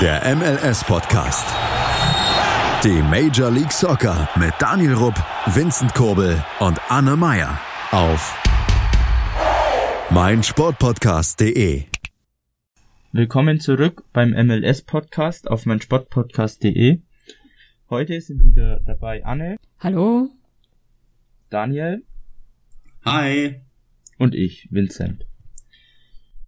Der MLS-Podcast. Die Major League Soccer mit Daniel Rupp, Vincent Kurbel und Anne Meyer auf meinsportpodcast.de. Willkommen zurück beim MLS-Podcast auf meinsportpodcast.de. Heute sind wieder dabei Anne. Hallo. Daniel. Hi. Und ich, Vincent.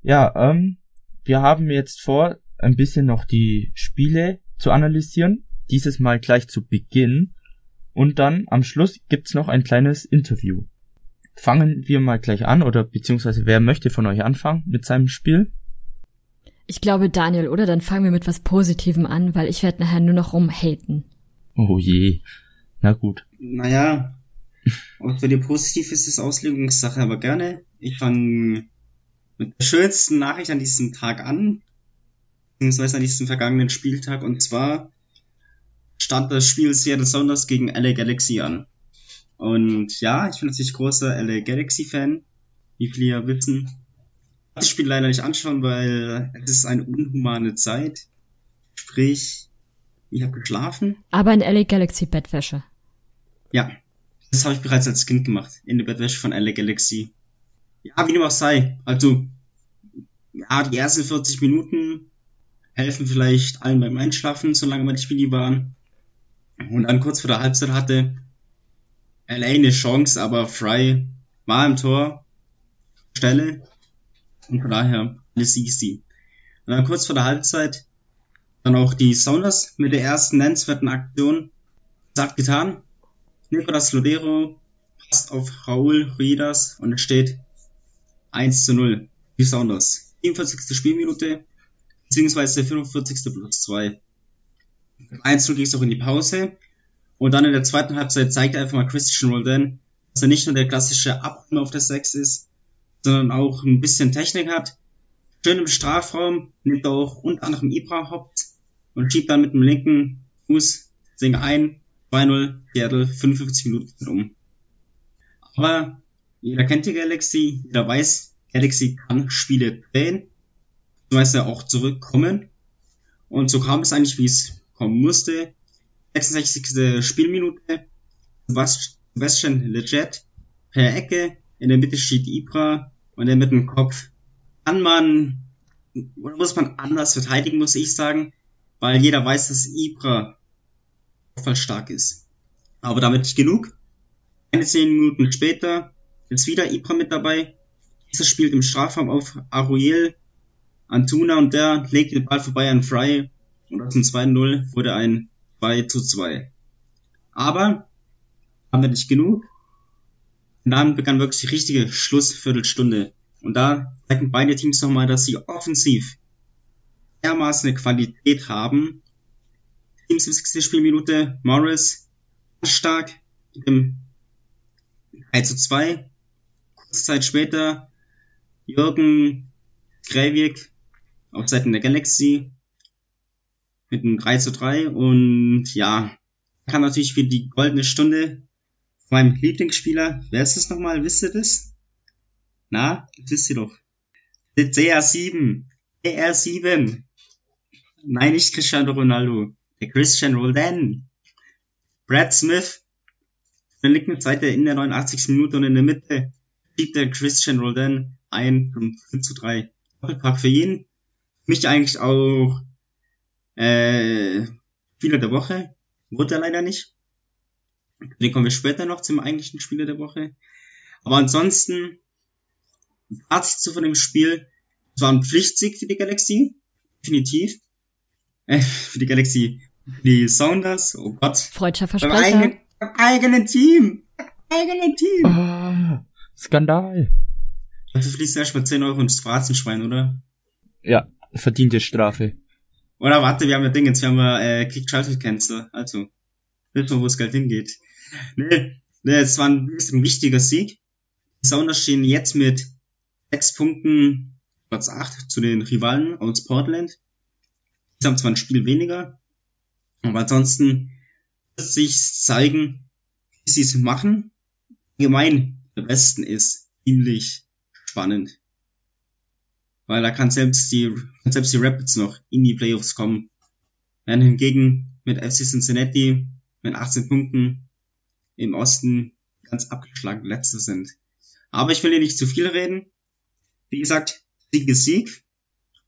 Ja, ähm, wir haben jetzt vor, ein bisschen noch die Spiele zu analysieren. Dieses Mal gleich zu Beginn. Und dann am Schluss gibt's noch ein kleines Interview. Fangen wir mal gleich an, oder beziehungsweise wer möchte von euch anfangen mit seinem Spiel? Ich glaube Daniel, oder? Dann fangen wir mit was Positivem an, weil ich werde nachher nur noch rumhaten. Oh je. Na gut. Naja, ob für die positiv ist, ist Auslegungssache, aber gerne. Ich fange mit der schönsten Nachricht an diesem Tag an, beziehungsweise an diesem vergangenen Spieltag, und zwar stand das Spiel Seattle Sounders gegen LA Galaxy an. Und ja, ich bin natürlich großer LA Galaxy-Fan, wie viele ja wissen. Das Spiel leider nicht anschauen, weil es ist eine unhumane Zeit. Sprich, ich habe geschlafen. Aber in LA Galaxy Bettwäsche. Ja, das habe ich bereits als Kind gemacht, in der Bettwäsche von LA Galaxy. Ja, wie dem auch sei. Also, ja, die ersten 40 Minuten helfen vielleicht allen beim Einschlafen, solange wir die Spiele waren. Und dann kurz vor der Halbzeit hatte LA eine Chance, aber Fry war im Tor, Stelle. Und von daher alles easy. Und dann kurz vor der Halbzeit dann auch die Sounders mit der ersten nennenswerten Aktion. Sagt getan. Nicolas Lodero passt auf Raul Ruidas und es steht 1 zu 0. Die Sounders. 44. Spielminute, beziehungsweise 45. plus 2. 1 0 ging es auch in die Pause. Und dann in der zweiten Halbzeit zeigt einfach mal Christian Roldan, dass er nicht nur der klassische Abräumer auf der 6 ist, sondern auch ein bisschen Technik hat. Schön im Strafraum, nimmt auch unter anderem Ibra Haupt und schiebt dann mit dem linken Fuß das Ding ein. 2-0, Seattle, 55 Minuten um. Aber jeder kennt die Galaxy, jeder weiß, Galaxy kann Spiele drehen, beziehungsweise auch zurückkommen. Und so kam es eigentlich, wie es kommen musste. 66. Spielminute, Sebastian Leggett per Ecke, in der Mitte steht Ibra und er mit dem Kopf kann man, oder muss man anders verteidigen, muss ich sagen, weil jeder weiß, dass Ibra stark ist. Aber damit nicht genug. Eine zehn Minuten später ist wieder Ibra mit dabei. Dieser spielt im Strafraum auf Aruel Antuna und der legt den Ball vorbei an Fry und aus dem 2-0 wurde ein 2 zu 2. Aber haben wir nicht genug. Und dann begann wirklich die richtige Schlussviertelstunde. Und da zeigen beide Teams nochmal, dass sie offensiv dermaßen eine Qualität haben. 77. Spielminute, Morris stark im 1 zu 2. Kurze Zeit später Jürgen Greivik auf Seiten der Galaxy mit einem 3 zu 3 und ja, kann natürlich für die goldene Stunde von meinem Lieblingsspieler, wer ist das nochmal, wisst ihr das? Na, das wisst ihr doch. CR7, CR7. Nein, nicht Cristiano Ronaldo. Der Christian Roldan. Brad Smith. Dann liegt eine Seite in der 89. Minute und in der Mitte schiebt der Christian Roldan ein 5 zu 3. Doppelpack für ihn. Mich eigentlich auch äh, Spieler der Woche. Wurde er leider nicht. Den kommen wir später noch zum eigentlichen Spieler der Woche. Aber ansonsten, Fazit zu von dem Spiel. Es war ein Pflichtsieg für die Galaxie. Definitiv. Äh, für die Galaxie. Für die Sounders. Oh Gott. Freudscher Beim Versprecher. eigenen, beim eigenen Team. Beim eigenen Team. Ah, Skandal. Dafür fließt erstmal 10 Euro ins Phrasenschwein, oder? Ja, verdiente Strafe. Oder warte, wir haben ja Dingens, wir haben ja äh, Click Childhood Cancer. Also, wissen wir, wo das Geld hingeht. Nee, nee, es war ein ein wichtiger Sieg. Die Sounders stehen jetzt mit 6 Punkten Platz 8 zu den Rivalen aus Portland. Sie haben zwar ein Spiel weniger, aber ansonsten wird sich zeigen, wie sie es machen. Allgemein, der Westen ist ziemlich spannend. Weil da kann selbst die, kann selbst die Rapids noch in die Playoffs kommen. während hingegen mit FC Cincinnati mit 18 Punkten im Osten ganz abgeschlagen Letzte sind. Aber ich will hier nicht zu viel reden. Wie gesagt, Sieg ist Sieg.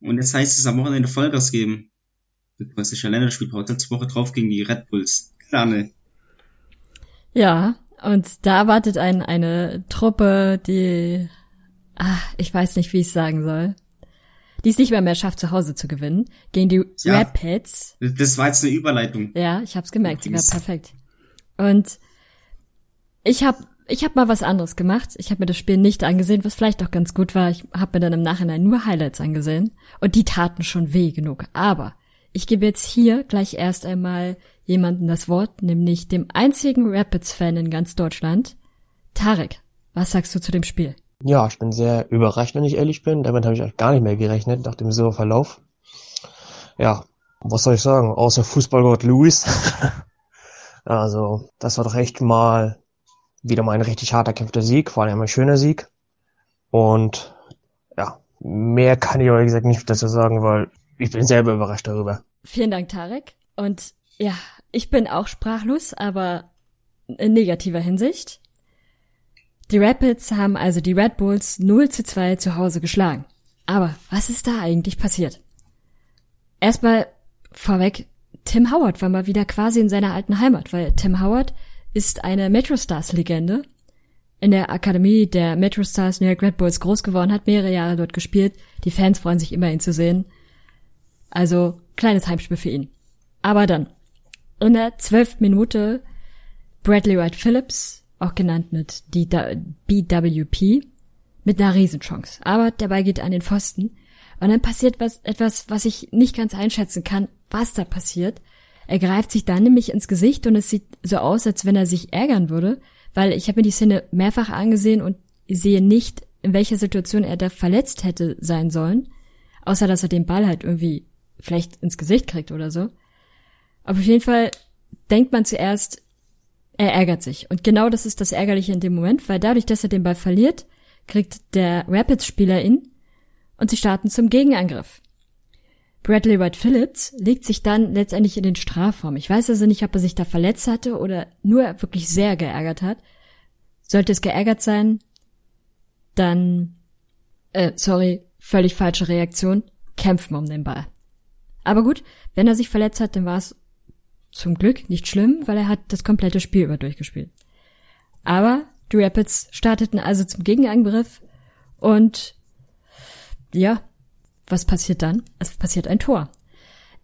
Und jetzt heißt es am Wochenende Vollgas geben. Das ist ja letzte Woche drauf gegen die Red Bulls. Gerne. Ja, und da erwartet einen eine Truppe, die, ah, ich weiß nicht, wie ich sagen soll, die es nicht mehr mehr schafft, zu Hause zu gewinnen, gegen die ja, Rapids. Das war jetzt eine Überleitung. Ja, ich hab's gemerkt, sie war perfekt. Und ich hab, ich hab mal was anderes gemacht. Ich habe mir das Spiel nicht angesehen, was vielleicht auch ganz gut war. Ich habe mir dann im Nachhinein nur Highlights angesehen und die taten schon weh genug. Aber ich gebe jetzt hier gleich erst einmal jemanden das Wort, nämlich dem einzigen Rapids-Fan in ganz Deutschland. Tarek, was sagst du zu dem Spiel? Ja, ich bin sehr überrascht, wenn ich ehrlich bin. Damit habe ich auch gar nicht mehr gerechnet nach dem so Verlauf. Ja, was soll ich sagen? Außer Fußballgott Louis. also, das war doch echt mal wieder mal ein richtig harter kämpfter Sieg, vor allem ein schöner Sieg. Und ja, mehr kann ich ehrlich gesagt nicht dazu sagen, weil ich bin selber überrascht darüber. Vielen Dank, Tarek. Und ja, ich bin auch sprachlos, aber in negativer Hinsicht. Die Rapids haben also die Red Bulls 0 zu 2 zu Hause geschlagen. Aber was ist da eigentlich passiert? Erstmal vorweg, Tim Howard war mal wieder quasi in seiner alten Heimat, weil Tim Howard ist eine Metro Stars Legende. In der Akademie der Metro Stars New York Red Bulls groß geworden, hat mehrere Jahre dort gespielt. Die Fans freuen sich immer, ihn zu sehen. Also, kleines Heimspiel für ihn. Aber dann, in der zwölften Minute, Bradley Wright Phillips auch genannt mit BWP, mit einer Riesenchance. Aber Ball geht an den Pfosten. Und dann passiert was, etwas, was ich nicht ganz einschätzen kann, was da passiert. Er greift sich dann nämlich ins Gesicht und es sieht so aus, als wenn er sich ärgern würde, weil ich habe mir die Szene mehrfach angesehen und sehe nicht, in welcher Situation er da verletzt hätte sein sollen, außer dass er den Ball halt irgendwie vielleicht ins Gesicht kriegt oder so. Aber auf jeden Fall denkt man zuerst, er ärgert sich. Und genau das ist das Ärgerliche in dem Moment, weil dadurch, dass er den Ball verliert, kriegt der Rapids-Spieler ihn und sie starten zum Gegenangriff. Bradley White Phillips legt sich dann letztendlich in den Strafraum. Ich weiß also nicht, ob er sich da verletzt hatte oder nur wirklich sehr geärgert hat. Sollte es geärgert sein, dann, äh, sorry, völlig falsche Reaktion, kämpfen um den Ball. Aber gut, wenn er sich verletzt hat, dann war es zum Glück nicht schlimm, weil er hat das komplette Spiel über durchgespielt. Aber die Rapids starteten also zum Gegenangriff und ja, was passiert dann? Es passiert ein Tor.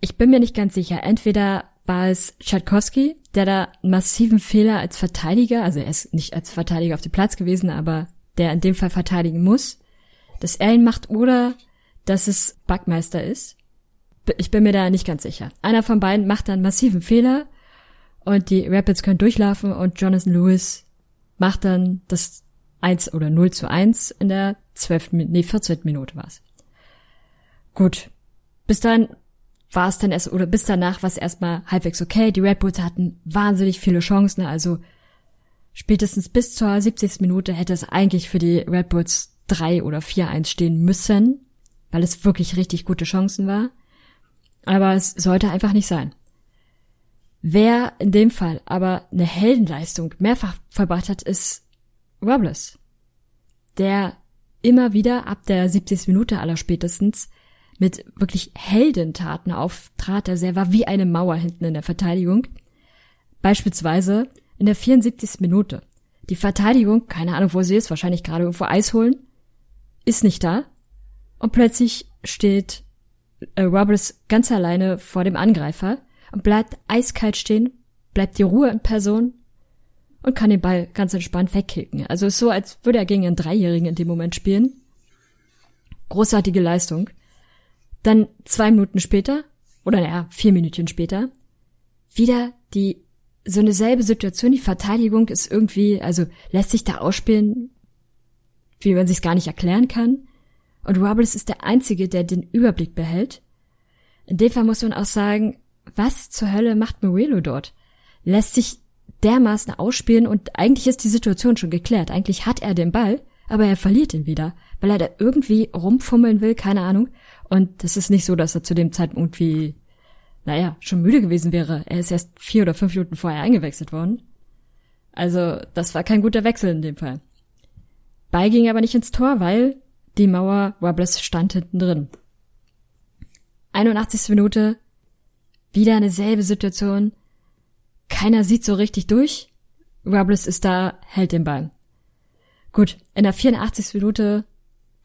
Ich bin mir nicht ganz sicher. Entweder war es Tchaikovsky, der da einen massiven Fehler als Verteidiger, also er ist nicht als Verteidiger auf dem Platz gewesen, aber der in dem Fall verteidigen muss, dass er ihn macht oder dass es Backmeister ist ich bin mir da nicht ganz sicher. Einer von beiden macht einen massiven Fehler und die Rapids können durchlaufen und Jonathan Lewis macht dann das 1 oder 0 zu 1 in der 12. nee, 14. Minute war's. Gut. Bis dann war es dann erst, oder bis danach war es erstmal halbwegs okay. Die Red Bulls hatten wahnsinnig viele Chancen, also spätestens bis zur 70. Minute hätte es eigentlich für die Red Bulls 3 oder 4-1 stehen müssen, weil es wirklich richtig gute Chancen war. Aber es sollte einfach nicht sein. Wer in dem Fall aber eine Heldenleistung mehrfach verbracht hat, ist Robles. Der immer wieder ab der 70. Minute aller spätestens mit wirklich Heldentaten auftrat. Also er war wie eine Mauer hinten in der Verteidigung. Beispielsweise in der 74. Minute. Die Verteidigung, keine Ahnung, wo sie ist, wahrscheinlich gerade irgendwo Eis holen, ist nicht da. Und plötzlich steht Robles ganz alleine vor dem Angreifer und bleibt eiskalt stehen, bleibt die Ruhe in Person und kann den Ball ganz entspannt wegkicken. Also ist so, als würde er gegen einen Dreijährigen in dem Moment spielen. Großartige Leistung. Dann zwei Minuten später, oder naja, vier Minuten später, wieder die, so eine selbe Situation. Die Verteidigung ist irgendwie, also lässt sich da ausspielen, wie man sich's gar nicht erklären kann. Und Robles ist der Einzige, der den Überblick behält. In dem Fall muss man auch sagen, was zur Hölle macht Morello dort? Lässt sich dermaßen ausspielen und eigentlich ist die Situation schon geklärt. Eigentlich hat er den Ball, aber er verliert ihn wieder, weil er da irgendwie rumfummeln will, keine Ahnung. Und das ist nicht so, dass er zu dem Zeitpunkt wie, naja, schon müde gewesen wäre. Er ist erst vier oder fünf Minuten vorher eingewechselt worden. Also, das war kein guter Wechsel in dem Fall. Ball ging aber nicht ins Tor, weil die Mauer Robles stand hinten drin. 81. Minute, wieder eine selbe Situation. Keiner sieht so richtig durch. Robles ist da, hält den Ball. Gut, in der 84. Minute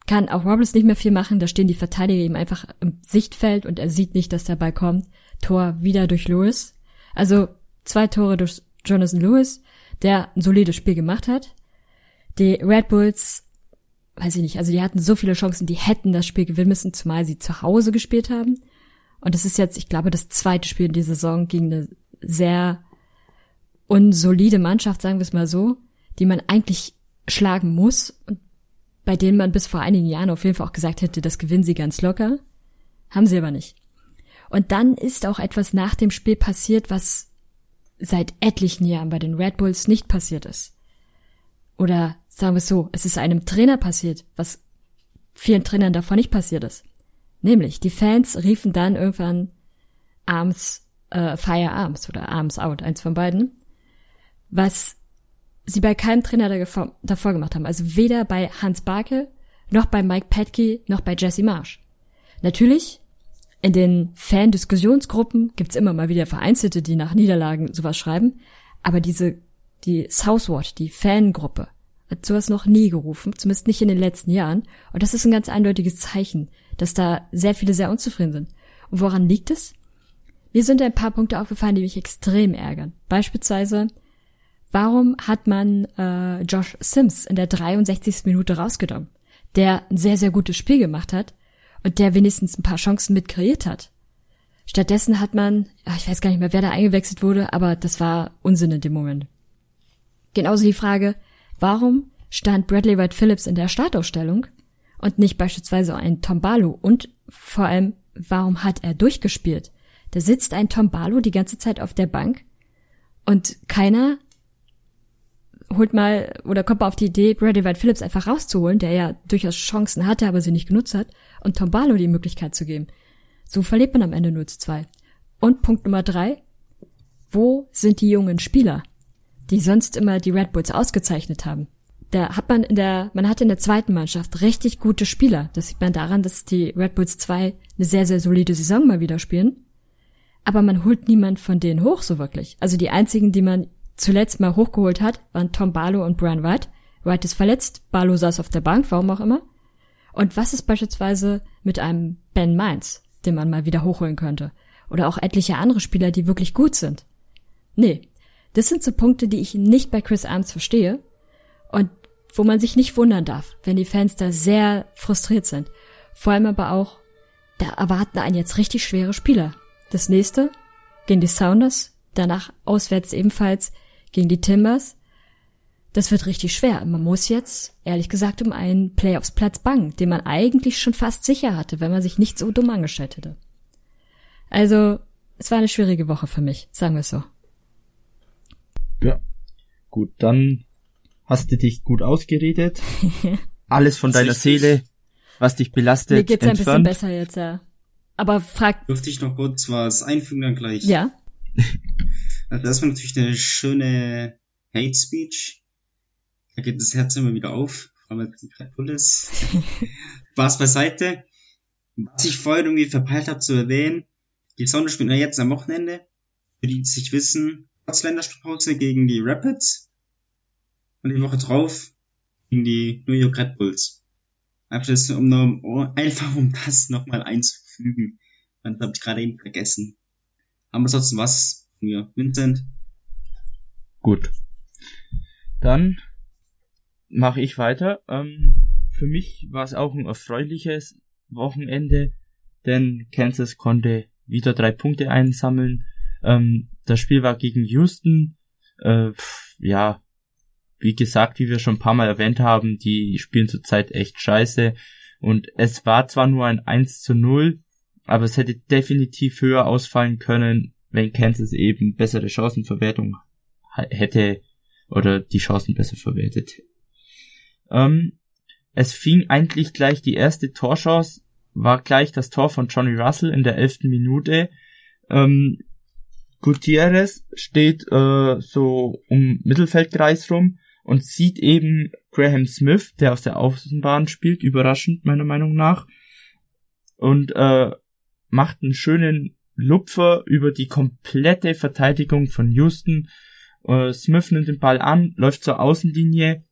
kann auch Robles nicht mehr viel machen, da stehen die Verteidiger ihm einfach im Sichtfeld und er sieht nicht, dass der Ball kommt. Tor wieder durch Lewis. Also zwei Tore durch Jonathan Lewis, der ein solides Spiel gemacht hat. Die Red Bulls, weiß ich nicht, also die hatten so viele Chancen, die hätten das Spiel gewinnen müssen, zumal sie zu Hause gespielt haben. Und es ist jetzt, ich glaube, das zweite Spiel in dieser Saison gegen eine sehr unsolide Mannschaft, sagen wir es mal so, die man eigentlich schlagen muss und bei denen man bis vor einigen Jahren auf jeden Fall auch gesagt hätte, das gewinnen sie ganz locker. Haben sie aber nicht. Und dann ist auch etwas nach dem Spiel passiert, was seit etlichen Jahren bei den Red Bulls nicht passiert ist. Oder sagen wir es so, es ist einem Trainer passiert, was vielen Trainern davor nicht passiert ist. Nämlich, die Fans riefen dann irgendwann Arms, äh, Fire Arms oder Arms Out, eins von beiden, was sie bei keinem Trainer davor gemacht haben. Also weder bei Hans Barke, noch bei Mike Petke, noch bei Jesse Marsh. Natürlich, in den Fan-Diskussionsgruppen gibt's immer mal wieder Vereinzelte, die nach Niederlagen sowas schreiben, aber diese, die Southward, die Fangruppe, hat sowas noch nie gerufen, zumindest nicht in den letzten Jahren. Und das ist ein ganz eindeutiges Zeichen, dass da sehr viele sehr unzufrieden sind. Und woran liegt es? Mir sind ein paar Punkte aufgefallen, die mich extrem ärgern. Beispielsweise, Warum hat man äh, Josh Sims in der 63. Minute rausgenommen, der ein sehr, sehr gutes Spiel gemacht hat und der wenigstens ein paar Chancen mit kreiert hat? Stattdessen hat man, ach, ich weiß gar nicht mehr, wer da eingewechselt wurde, aber das war Unsinn in dem Moment. Genauso die Frage, warum stand Bradley White Phillips in der Startausstellung und nicht beispielsweise ein Tom Barlow? Und vor allem, warum hat er durchgespielt? Da sitzt ein Tom Barlow die ganze Zeit auf der Bank und keiner holt mal oder kommt mal auf die Idee, Brady White Phillips einfach rauszuholen, der ja durchaus Chancen hatte, aber sie nicht genutzt hat, und Tom Barlow die Möglichkeit zu geben. So verliert man am Ende 0 zu 2. Und Punkt Nummer drei. Wo sind die jungen Spieler, die sonst immer die Red Bulls ausgezeichnet haben? Da hat man in der, man hat in der zweiten Mannschaft richtig gute Spieler. Das sieht man daran, dass die Red Bulls 2 eine sehr, sehr solide Saison mal wieder spielen. Aber man holt niemand von denen hoch so wirklich. Also die einzigen, die man zuletzt mal hochgeholt hat, waren Tom Barlow und Brian White. White ist verletzt, Barlow saß auf der Bank, warum auch immer. Und was ist beispielsweise mit einem Ben Mainz, den man mal wieder hochholen könnte? Oder auch etliche andere Spieler, die wirklich gut sind? Nee, das sind so Punkte, die ich nicht bei Chris Arms verstehe und wo man sich nicht wundern darf, wenn die Fans da sehr frustriert sind. Vor allem aber auch, da erwarten einen jetzt richtig schwere Spieler. Das nächste gegen die Sounders, danach auswärts ebenfalls gegen die Timbers. Das wird richtig schwer. Man muss jetzt, ehrlich gesagt, um einen Playoffs-Platz bangen, den man eigentlich schon fast sicher hatte, wenn man sich nicht so dumm angestellt hätte. Also, es war eine schwierige Woche für mich, sagen wir es so. Ja. Gut, dann hast du dich gut ausgeredet. Alles von deiner Seele, was dich belastet, Mir geht's entfernt. ein bisschen besser jetzt, ja. Aber frag... Dürfte ich noch kurz was einfügen dann gleich? Ja. Also das war natürlich eine schöne Hate Speech. Da geht das Herz immer wieder auf, vor allem die Red Bull ist. Spaß beiseite. Was ich vorhin irgendwie verpeilt habe zu erwähnen, die Sonne spielt ja jetzt am Wochenende. Für die, die sich wissen, trotz Länderspielpause gegen die Rapids. Und die Woche drauf gegen die New York Red Bulls. Einfach, das, um noch, einfach um das nochmal einzufügen. Das habe ich gerade eben vergessen. Aber sonst was mir, Vincent. Gut. Dann mache ich weiter. Ähm, für mich war es auch ein erfreuliches Wochenende, denn Kansas konnte wieder drei Punkte einsammeln. Ähm, das Spiel war gegen Houston. Äh, ja, wie gesagt, wie wir schon ein paar Mal erwähnt haben, die spielen zurzeit echt scheiße. Und es war zwar nur ein 1 zu 0, aber es hätte definitiv höher ausfallen können wenn Kansas eben bessere Chancenverwertung hätte oder die Chancen besser verwertet. Ähm, es fing eigentlich gleich die erste Torchance, war gleich das Tor von Johnny Russell in der elften Minute. Ähm, Gutierrez steht äh, so um Mittelfeldkreis rum und sieht eben Graham Smith, der aus der Außenbahn spielt, überraschend meiner Meinung nach, und äh, macht einen schönen Lupfer über die komplette Verteidigung von Houston. Äh, Smith nimmt den Ball an, läuft zur Außenlinie,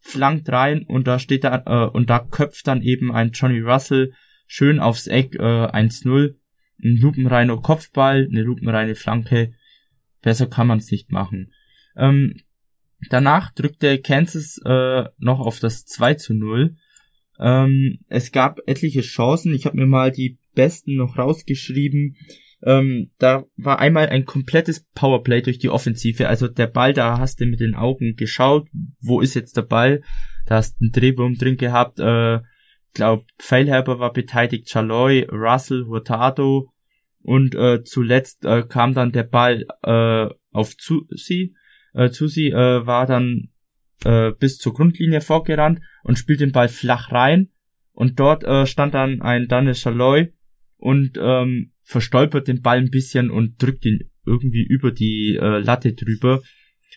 flankt rein und da steht da äh, und da köpft dann eben ein Johnny Russell schön aufs Eck äh, 1-0. Ein lupenreiner Kopfball, eine lupenreine Flanke. Besser kann man es nicht machen. Ähm, danach drückte Kansas äh, noch auf das 2 zu 0. Ähm, es gab etliche Chancen. Ich habe mir mal die besten noch rausgeschrieben. Ähm, da war einmal ein komplettes Powerplay durch die Offensive. Also der Ball, da hast du mit den Augen geschaut, wo ist jetzt der Ball? Da hast du einen Drehwurm drin gehabt. Äh, glaube, Feilherber war beteiligt, Chaloy, Russell, Hurtado und äh, zuletzt äh, kam dann der Ball äh, auf Zusi. Äh, Zusi äh, war dann äh, bis zur Grundlinie vorgerannt und spielt den Ball flach rein und dort äh, stand dann ein Daniel Chaloy und ähm, verstolpert den Ball ein bisschen und drückt ihn irgendwie über die äh, Latte drüber.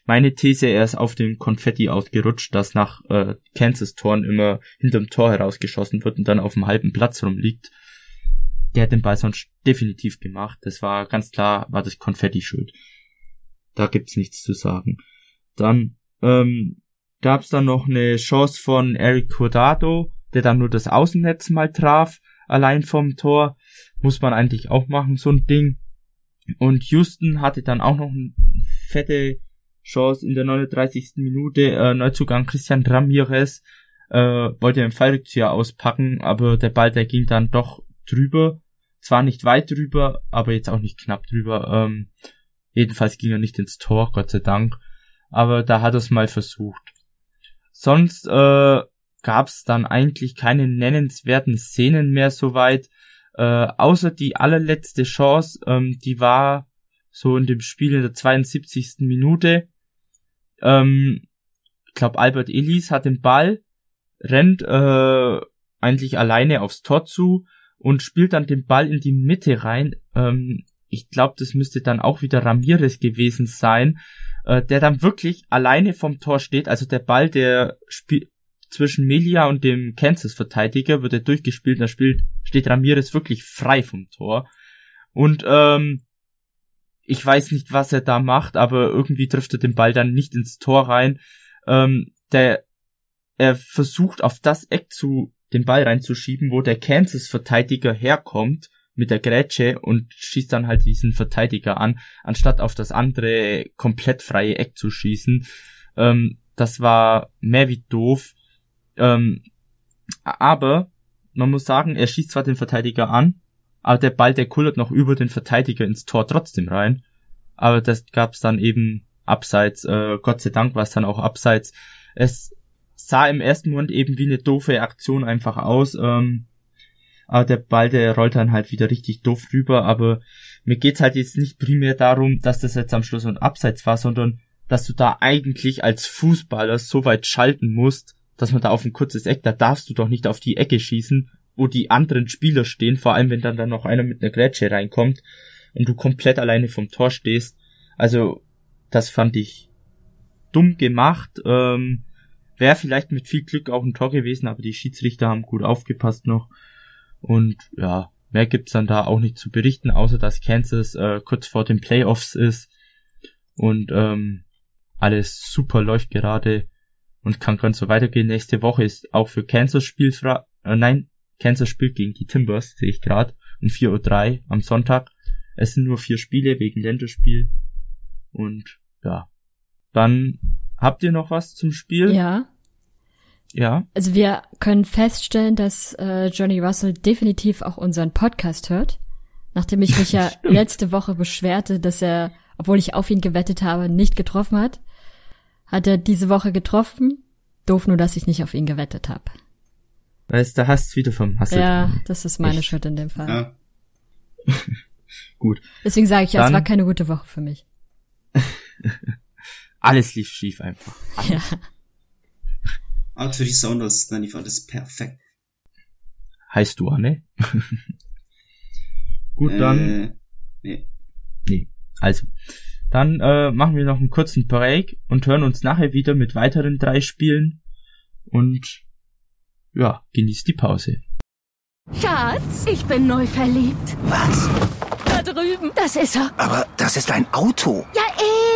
Meine These, er ist auf dem Konfetti ausgerutscht, das nach äh, Kansas-Toren immer hinterm Tor herausgeschossen wird und dann auf dem halben Platz rumliegt. Der hat den Ball sonst definitiv gemacht. Das war ganz klar, war das Konfetti schuld. Da gibt's nichts zu sagen. Dann ähm, gab's dann noch eine Chance von Eric Cordado, der dann nur das Außennetz mal traf, allein vom Tor. Muss man eigentlich auch machen, so ein Ding. Und Houston hatte dann auch noch eine fette Chance in der 39. Minute. Äh, Neuzugang Christian Ramirez äh, wollte den Fallrückzieher auspacken, aber der Ball, der ging dann doch drüber. Zwar nicht weit drüber, aber jetzt auch nicht knapp drüber. Ähm, jedenfalls ging er nicht ins Tor, Gott sei Dank. Aber da hat er es mal versucht. Sonst äh, gab es dann eigentlich keine nennenswerten Szenen mehr soweit. Äh, außer die allerletzte Chance, ähm, die war so in dem Spiel in der 72. Minute. Ähm, ich glaube, Albert Ellis hat den Ball, rennt äh, eigentlich alleine aufs Tor zu und spielt dann den Ball in die Mitte rein. Ähm, ich glaube, das müsste dann auch wieder Ramirez gewesen sein, äh, der dann wirklich alleine vom Tor steht. Also der Ball, der spielt zwischen Melia und dem Kansas-Verteidiger, wird er durchgespielt, da spielt, steht Ramirez wirklich frei vom Tor. Und ähm, ich weiß nicht, was er da macht, aber irgendwie trifft er den Ball dann nicht ins Tor rein. Ähm, der, er versucht auf das Eck zu, den Ball reinzuschieben, wo der Kansas-Verteidiger herkommt mit der Grätsche und schießt dann halt diesen Verteidiger an, anstatt auf das andere komplett freie Eck zu schießen. Ähm, das war mehr wie doof. Ähm, aber man muss sagen, er schießt zwar den Verteidiger an, aber der Ball, der kullert noch über den Verteidiger ins Tor trotzdem rein. Aber das gab's dann eben abseits, äh, Gott sei Dank war es dann auch abseits. Es sah im ersten Moment eben wie eine doofe Aktion einfach aus, ähm, aber der Ball, der rollt dann halt wieder richtig doof rüber, aber mir geht's halt jetzt nicht primär darum, dass das jetzt am Schluss ein Abseits war, sondern dass du da eigentlich als Fußballer so weit schalten musst, dass man da auf ein kurzes Eck, da darfst du doch nicht auf die Ecke schießen, wo die anderen Spieler stehen, vor allem wenn dann, dann noch einer mit einer Grätsche reinkommt und du komplett alleine vom Tor stehst. Also, das fand ich dumm gemacht. Ähm, Wäre vielleicht mit viel Glück auch ein Tor gewesen, aber die Schiedsrichter haben gut aufgepasst noch. Und ja, mehr gibt's dann da auch nicht zu berichten, außer dass Kansas äh, kurz vor den Playoffs ist und ähm, alles super läuft gerade und kann ganz so weitergehen. Nächste Woche ist auch für Kansas Spielfrei. Äh, nein, Kansas spielt gegen die Timbers, sehe ich gerade, um 4.03 Uhr am Sonntag. Es sind nur vier Spiele wegen Länderspiel. Und ja. Dann habt ihr noch was zum Spiel? Ja. Ja. Also wir können feststellen, dass äh, Johnny Russell definitiv auch unseren Podcast hört. Nachdem ich mich ja letzte Woche beschwerte, dass er, obwohl ich auf ihn gewettet habe, nicht getroffen hat, hat er diese Woche getroffen. Doof nur, dass ich nicht auf ihn gewettet habe. Weißt du, hast wieder vom Hassel. Ja, das ist meine? Schuld in dem Fall. Ja. Gut. Deswegen sage ich ja, es war keine gute Woche für mich. Alles lief schief einfach. Ja. Aber für die Sounders, dann lief alles perfekt. Heißt du, Anne? Gut, dann. Äh, nee. Also, dann äh, machen wir noch einen kurzen Break und hören uns nachher wieder mit weiteren drei Spielen. Und ja, genießt die Pause. Schatz, ich bin neu verliebt. Was? Da drüben. Das ist er. Aber das ist ein Auto. Ja,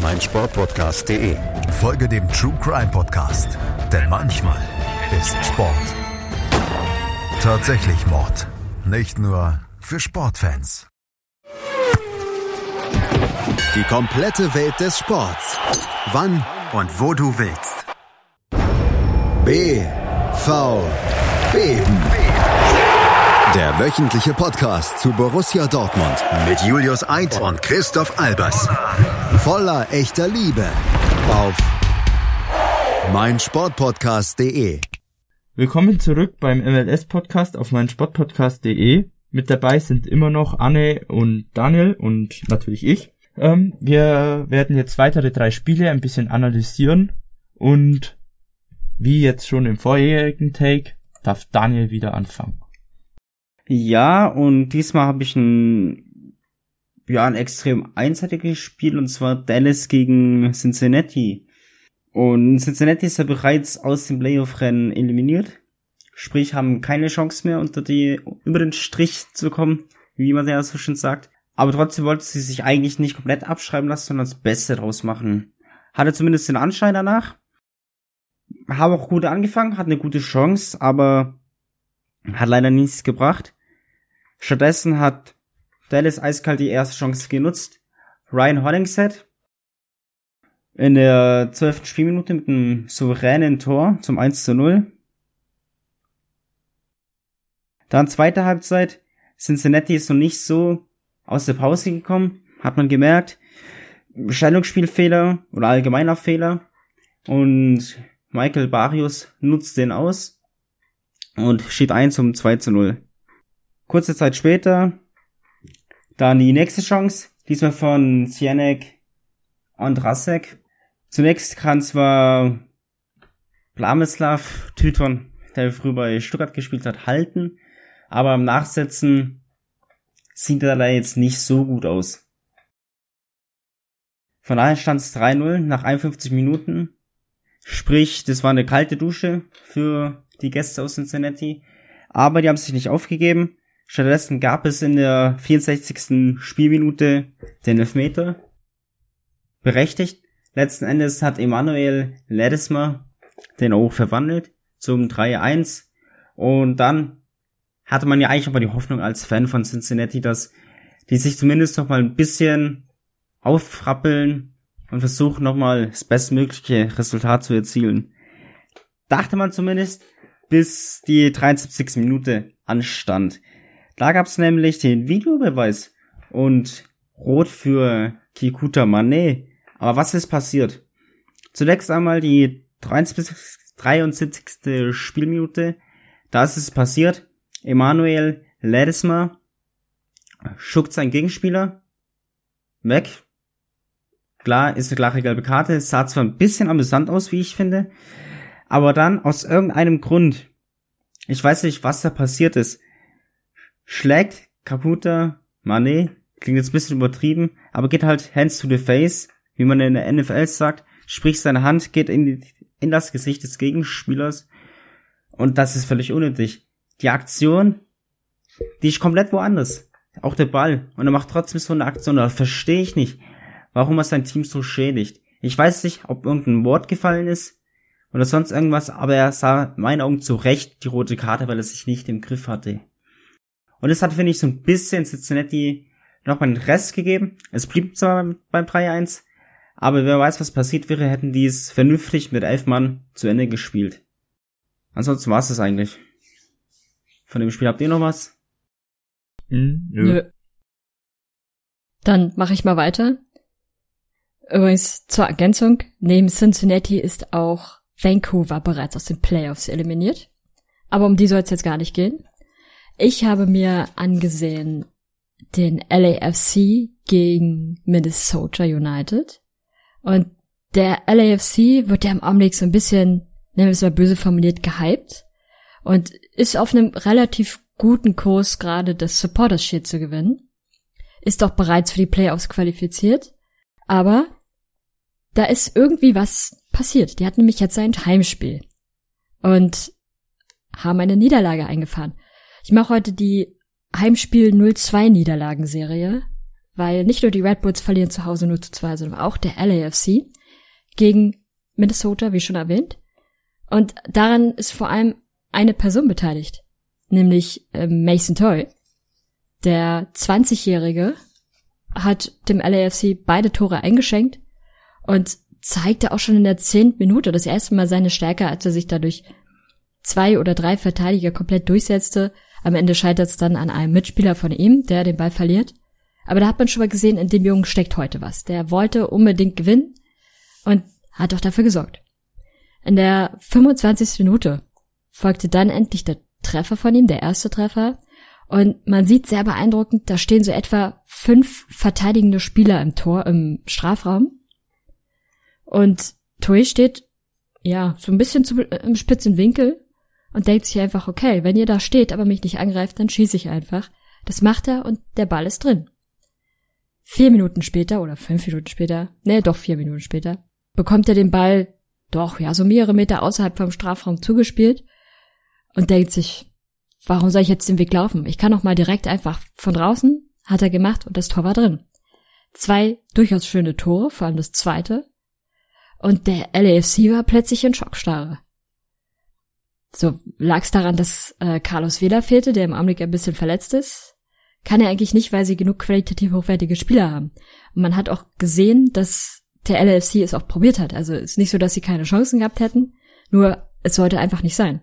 meinsportpodcast.de. Folge dem True Crime Podcast, denn manchmal ist Sport tatsächlich Mord. Nicht nur für Sportfans. Die komplette Welt des Sports. Wann und wo du willst. B V Beben. Der wöchentliche Podcast zu Borussia Dortmund mit Julius Eid und Christoph Albers. Voller echter Liebe auf meinsportpodcast.de. Willkommen zurück beim MLS-Podcast auf meinsportpodcast.de. Mit dabei sind immer noch Anne und Daniel und natürlich ich. Ähm, wir werden jetzt weitere drei Spiele ein bisschen analysieren und wie jetzt schon im vorherigen Take darf Daniel wieder anfangen. Ja, und diesmal habe ich ein, ja, ein extrem einseitiges Spiel, und zwar Dallas gegen Cincinnati. Und Cincinnati ist ja bereits aus dem Playoff-Rennen eliminiert. Sprich, haben keine Chance mehr, unter die, über den Strich zu kommen, wie man ja so schön sagt. Aber trotzdem wollte sie sich eigentlich nicht komplett abschreiben lassen, sondern das Beste draus machen. Hatte zumindest den Anschein danach. Haben auch gut angefangen, hat eine gute Chance, aber hat leider nichts gebracht. Stattdessen hat Dallas eiskalt die erste Chance genutzt. Ryan Hollingshead in der zwölften Spielminute mit einem souveränen Tor zum 1 zu 0. Dann zweite Halbzeit. Cincinnati ist noch nicht so aus der Pause gekommen, hat man gemerkt. Stellungsspielfehler oder allgemeiner Fehler. Und Michael Barrios nutzt den aus und steht ein zum 2 zu 0. Kurze Zeit später dann die nächste Chance, diesmal von Sienek Andrasek. Zunächst kann zwar Blamislav Tyton, der früher bei Stuttgart gespielt hat, halten, aber im Nachsetzen sieht er da jetzt nicht so gut aus. Von daher stand es 3-0 nach 51 Minuten. Sprich, das war eine kalte Dusche für die Gäste aus Cincinnati. Aber die haben sich nicht aufgegeben. Stattdessen gab es in der 64. Spielminute den Elfmeter. Berechtigt. Letzten Endes hat Emanuel Ledesma den auch verwandelt zum 3-1. Und dann hatte man ja eigentlich aber die Hoffnung als Fan von Cincinnati, dass die sich zumindest noch mal ein bisschen auffrappeln und versuchen nochmal das bestmögliche Resultat zu erzielen. Dachte man zumindest, bis die 73. Minute anstand. Da gab's nämlich den Videobeweis und Rot für Kikuta Mane. Aber was ist passiert? Zunächst einmal die 73. Spielminute. Da ist es passiert. Emanuel Ledesma schuckt seinen Gegenspieler weg. Klar, ist eine klare gelbe Karte. Sah zwar ein bisschen amüsant aus, wie ich finde. Aber dann aus irgendeinem Grund, ich weiß nicht, was da passiert ist, schlägt Kaputa Mane, klingt jetzt ein bisschen übertrieben, aber geht halt hands to the face, wie man in der NFL sagt, sprich seine Hand geht in, in das Gesicht des Gegenspielers und das ist völlig unnötig. Die Aktion, die ist komplett woanders. Auch der Ball. Und er macht trotzdem so eine Aktion. Da verstehe ich nicht, warum er sein Team so schädigt. Ich weiß nicht, ob irgendein Wort gefallen ist oder sonst irgendwas, aber er sah in meinen Augen zu Recht die rote Karte, weil er sich nicht im Griff hatte. Und es hat, finde ich, so ein bisschen Cincinnati nochmal einen Rest gegeben. Es blieb zwar beim 3-1, aber wer weiß, was passiert wäre, hätten die es vernünftig mit elf Mann zu Ende gespielt. Ansonsten war es das eigentlich. Von dem Spiel habt ihr noch was? Hm, nö. Nö. Dann mache ich mal weiter. Übrigens zur Ergänzung, neben Cincinnati ist auch Vancouver bereits aus den Playoffs eliminiert. Aber um die soll es jetzt gar nicht gehen. Ich habe mir angesehen den LAFC gegen Minnesota United. Und der LAFC wird ja im Augenblick so ein bisschen, nennen wir es mal böse formuliert, gehypt. Und ist auf einem relativ guten Kurs gerade das Supporters Shield zu gewinnen. Ist doch bereits für die Playoffs qualifiziert. Aber da ist irgendwie was passiert. Die hatten nämlich jetzt ein Heimspiel. Und haben eine Niederlage eingefahren. Ich mache heute die Heimspiel 0-2 Niederlagenserie, weil nicht nur die Red Bulls verlieren zu Hause 0 2, sondern auch der LAFC gegen Minnesota, wie schon erwähnt. Und daran ist vor allem eine Person beteiligt, nämlich äh, Mason Toy. Der 20-Jährige hat dem LAFC beide Tore eingeschenkt und zeigte auch schon in der zehnten Minute das erste Mal seine Stärke, als er sich dadurch zwei oder drei Verteidiger komplett durchsetzte. Am Ende scheitert es dann an einem Mitspieler von ihm, der den Ball verliert. Aber da hat man schon mal gesehen, in dem Jungen steckt heute was. Der wollte unbedingt gewinnen und hat auch dafür gesorgt. In der 25. Minute folgte dann endlich der Treffer von ihm, der erste Treffer. Und man sieht sehr beeindruckend, da stehen so etwa fünf verteidigende Spieler im Tor, im Strafraum. Und Toei steht, ja, so ein bisschen zu, im spitzen Winkel und denkt sich einfach, okay, wenn ihr da steht, aber mich nicht angreift, dann schieße ich einfach. Das macht er und der Ball ist drin. Vier Minuten später oder fünf Minuten später, nee, doch vier Minuten später, bekommt er den Ball doch, ja, so mehrere Meter außerhalb vom Strafraum zugespielt und denkt sich, warum soll ich jetzt den Weg laufen? Ich kann doch mal direkt einfach von draußen, hat er gemacht und das Tor war drin. Zwei durchaus schöne Tore, vor allem das zweite. Und der LAFC war plötzlich in Schockstarre. So lag es daran, dass äh, Carlos Vela fehlte, der im Augenblick ein bisschen verletzt ist. Kann er eigentlich nicht, weil sie genug qualitativ hochwertige Spieler haben. Und man hat auch gesehen, dass der LFC es auch probiert hat. Also ist nicht so, dass sie keine Chancen gehabt hätten, nur es sollte einfach nicht sein.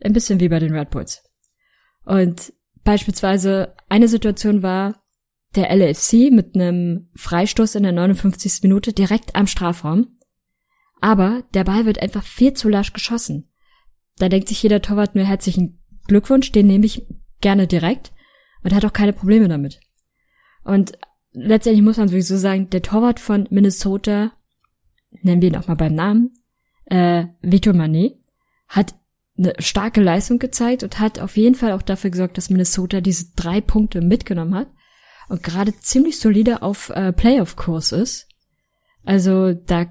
Ein bisschen wie bei den Red Bulls. Und beispielsweise eine Situation war der LFC mit einem Freistoß in der 59. Minute direkt am Strafraum. Aber der Ball wird einfach viel zu lasch geschossen. Da denkt sich jeder Torwart nur herzlichen Glückwunsch, den nehme ich gerne direkt und hat auch keine Probleme damit. Und letztendlich muss man sowieso sagen, der Torwart von Minnesota, nennen wir ihn auch mal beim Namen, äh, Vito Manet, hat eine starke Leistung gezeigt und hat auf jeden Fall auch dafür gesorgt, dass Minnesota diese drei Punkte mitgenommen hat und gerade ziemlich solide auf äh, Playoff-Kurs ist. Also da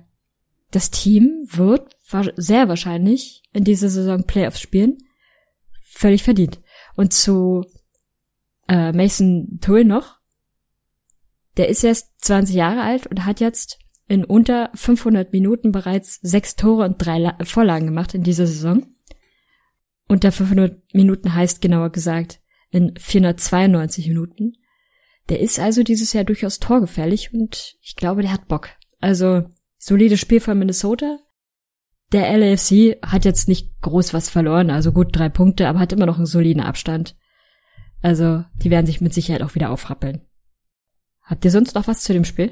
das Team wird sehr wahrscheinlich in dieser Saison Playoffs spielen. Völlig verdient. Und zu äh, Mason Tull noch. Der ist erst 20 Jahre alt und hat jetzt in unter 500 Minuten bereits sechs Tore und drei La Vorlagen gemacht in dieser Saison. Unter 500 Minuten heißt genauer gesagt in 492 Minuten. Der ist also dieses Jahr durchaus torgefährlich und ich glaube, der hat Bock. Also solides Spiel von Minnesota. Der LAFC hat jetzt nicht groß was verloren, also gut drei Punkte, aber hat immer noch einen soliden Abstand. Also, die werden sich mit Sicherheit auch wieder aufrappeln. Habt ihr sonst noch was zu dem Spiel?